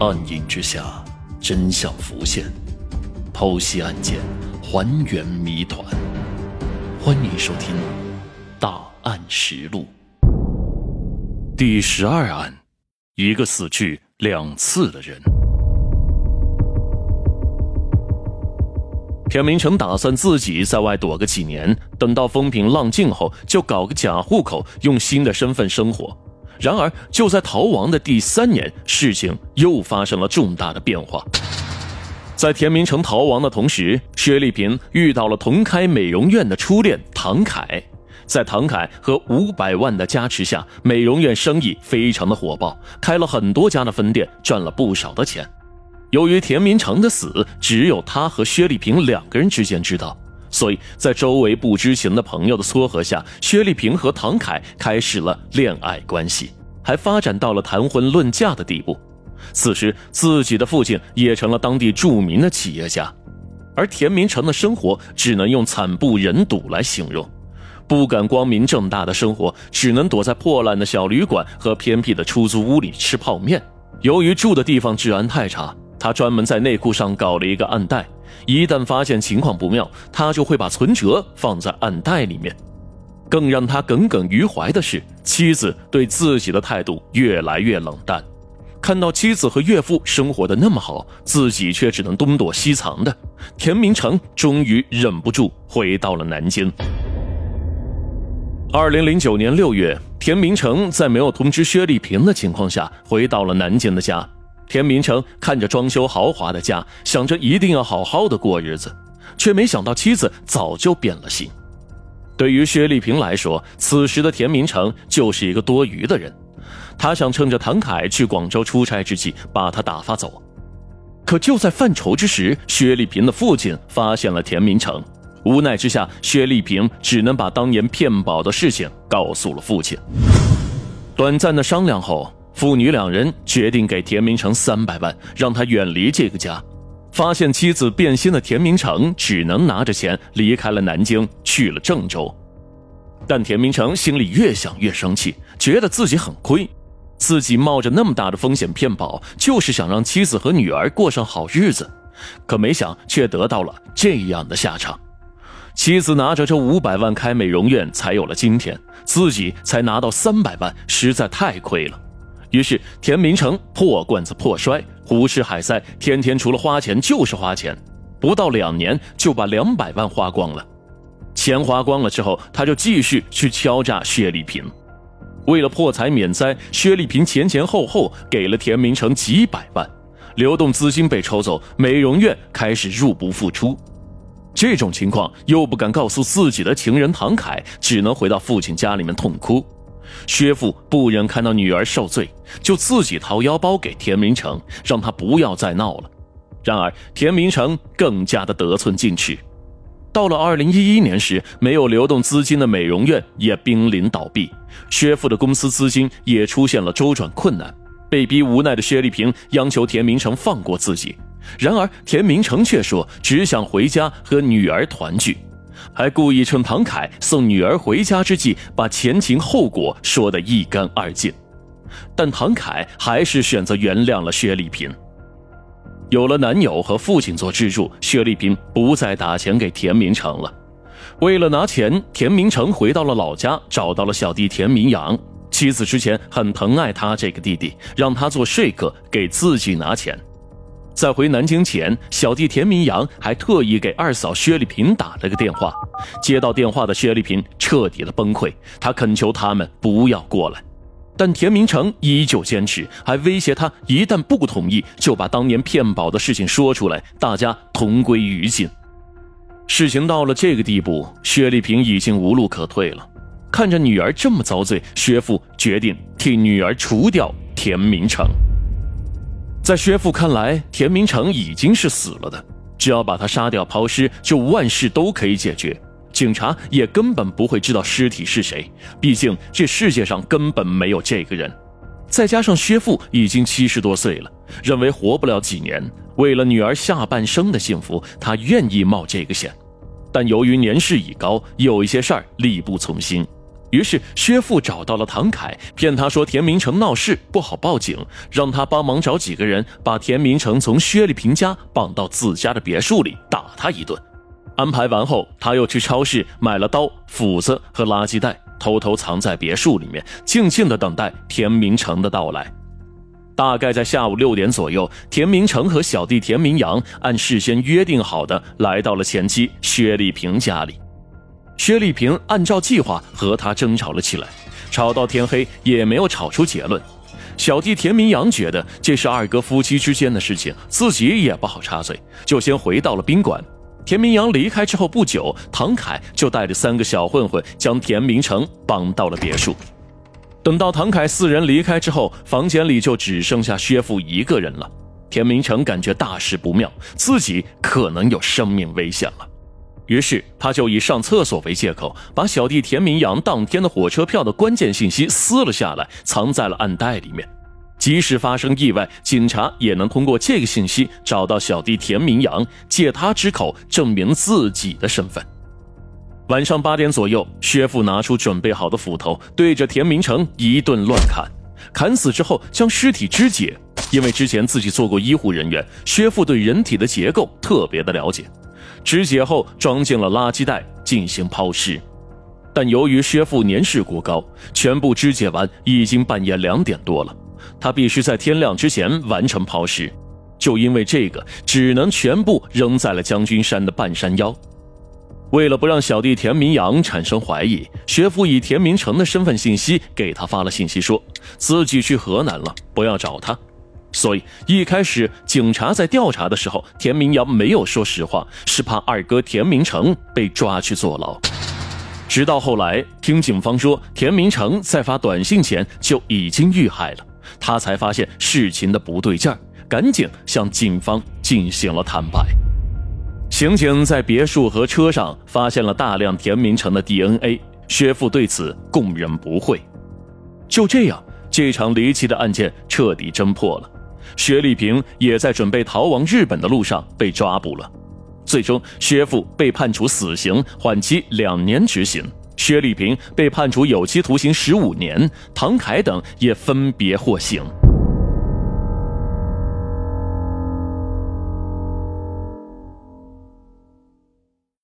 暗影之下，真相浮现，剖析案件，还原谜团。欢迎收听《大案实录》第十二案：一个死去两次的人。田明成打算自己在外躲个几年，等到风平浪静后，就搞个假户口，用新的身份生活。然而，就在逃亡的第三年，事情又发生了重大的变化。在田明成逃亡的同时，薛丽萍遇到了同开美容院的初恋唐凯。在唐凯和五百万的加持下，美容院生意非常的火爆，开了很多家的分店，赚了不少的钱。由于田明成的死只有他和薛丽萍两个人之间知道。所以在周围不知情的朋友的撮合下，薛丽萍和唐凯开始了恋爱关系，还发展到了谈婚论嫁的地步。此时，自己的父亲也成了当地著名的企业家，而田明成的生活只能用惨不忍睹来形容，不敢光明正大的生活，只能躲在破烂的小旅馆和偏僻的出租屋里吃泡面。由于住的地方治安太差，他专门在内裤上搞了一个暗袋。一旦发现情况不妙，他就会把存折放在暗袋里面。更让他耿耿于怀的是，妻子对自己的态度越来越冷淡。看到妻子和岳父生活的那么好，自己却只能东躲西藏的，田明成终于忍不住回到了南京。二零零九年六月，田明成在没有通知薛丽萍的情况下，回到了南京的家。田明成看着装修豪华的家，想着一定要好好的过日子，却没想到妻子早就变了心。对于薛丽萍来说，此时的田明成就是一个多余的人。他想趁着唐凯去广州出差之际把他打发走。可就在犯愁之时，薛丽萍的父亲发现了田明成。无奈之下，薛丽萍只能把当年骗保的事情告诉了父亲。短暂的商量后。父女两人决定给田明成三百万，让他远离这个家。发现妻子变心的田明成只能拿着钱离开了南京，去了郑州。但田明成心里越想越生气，觉得自己很亏。自己冒着那么大的风险骗保，就是想让妻子和女儿过上好日子，可没想却得到了这样的下场。妻子拿着这五百万开美容院，才有了今天；自己才拿到三百万，实在太亏了。于是，田明成破罐子破摔，胡吃海塞，天天除了花钱就是花钱，不到两年就把两百万花光了。钱花光了之后，他就继续去敲诈薛丽萍。为了破财免灾，薛丽萍前前后后给了田明成几百万，流动资金被抽走，美容院开始入不敷出。这种情况又不敢告诉自己的情人唐凯，只能回到父亲家里面痛哭。薛父不忍看到女儿受罪，就自己掏腰包给田明成，让他不要再闹了。然而田明成更加的得寸进尺。到了二零一一年时，没有流动资金的美容院也濒临倒闭，薛父的公司资金也出现了周转困难。被逼无奈的薛丽萍央求田明成放过自己，然而田明成却说只想回家和女儿团聚。还故意趁唐凯送女儿回家之际，把前情后果说得一干二净，但唐凯还是选择原谅了薛丽萍。有了男友和父亲做支柱，薛丽萍不再打钱给田明成了。为了拿钱，田明成回到了老家，找到了小弟田明阳。妻子之前很疼爱他这个弟弟，让他做说客给自己拿钱。在回南京前，小弟田明阳还特意给二嫂薛丽萍打了个电话。接到电话的薛丽萍彻底的崩溃，她恳求他们不要过来，但田明成依旧坚持，还威胁他一旦不同意，就把当年骗保的事情说出来，大家同归于尽。事情到了这个地步，薛丽萍已经无路可退了。看着女儿这么遭罪，薛父决定替女儿除掉田明成。在薛父看来，田明成已经是死了的，只要把他杀掉抛尸，就万事都可以解决。警察也根本不会知道尸体是谁，毕竟这世界上根本没有这个人。再加上薛父已经七十多岁了，认为活不了几年，为了女儿下半生的幸福，他愿意冒这个险。但由于年事已高，有一些事儿力不从心。于是薛父找到了唐凯，骗他说田明成闹事不好报警，让他帮忙找几个人把田明成从薛丽萍家绑到自家的别墅里打他一顿。安排完后，他又去超市买了刀、斧子和垃圾袋，偷偷藏在别墅里面，静静的等待田明成的到来。大概在下午六点左右，田明成和小弟田明阳按事先约定好的来到了前妻薛丽萍家里。薛丽萍按照计划和他争吵了起来，吵到天黑也没有吵出结论。小弟田明阳觉得这是二哥夫妻之间的事情，自己也不好插嘴，就先回到了宾馆。田明阳离开之后不久，唐凯就带着三个小混混将田明成绑到了别墅。等到唐凯四人离开之后，房间里就只剩下薛父一个人了。田明成感觉大事不妙，自己可能有生命危险了。于是，他就以上厕所为借口，把小弟田明阳当天的火车票的关键信息撕了下来，藏在了暗袋里面。即使发生意外，警察也能通过这个信息找到小弟田明阳，借他之口证明自己的身份。晚上八点左右，薛父拿出准备好的斧头，对着田明成一顿乱砍。砍死之后，将尸体肢解。因为之前自己做过医护人员，薛父对人体的结构特别的了解。肢解后装进了垃圾袋进行抛尸，但由于薛父年事过高，全部肢解完已经半夜两点多了，他必须在天亮之前完成抛尸，就因为这个，只能全部扔在了将军山的半山腰。为了不让小弟田明阳产生怀疑，薛父以田明成的身份信息给他发了信息，说自己去河南了，不要找他。所以一开始警察在调查的时候，田明阳没有说实话，是怕二哥田明成被抓去坐牢。直到后来听警方说田明成在发短信前就已经遇害了，他才发现事情的不对劲儿，赶紧向警方进行了坦白。刑警在别墅和车上发现了大量田明成的 DNA，薛父对此供认不讳。就这样，这场离奇的案件彻底侦破了。薛丽萍也在准备逃亡日本的路上被抓捕了，最终薛父被判处死刑，缓期两年执行；薛丽萍被判处有期徒刑十五年，唐凯等也分别获刑。